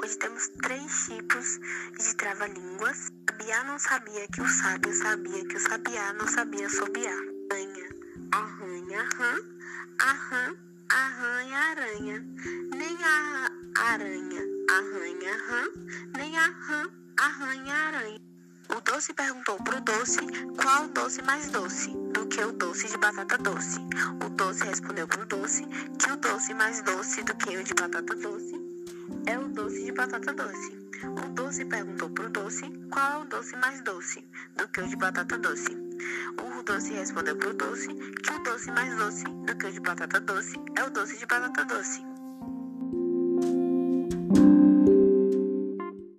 Hoje temos três tipos de trava-línguas. Sabiá não sabia que o sábio sabia que o sabiá não sabia sobiar. Aranha, arranha, rã, arran, arranha, aranha. Nem a aranha, arranha, rã, nem a rã, arranha, aranha. O doce perguntou pro doce qual doce mais doce do que o doce de batata doce. O doce respondeu pro doce que o doce mais doce do que o de batata doce é o doce de batata doce. O doce perguntou pro doce qual é o doce mais doce do que o de batata doce. O doce respondeu pro doce que o doce mais doce do que o de batata doce é o doce de batata doce.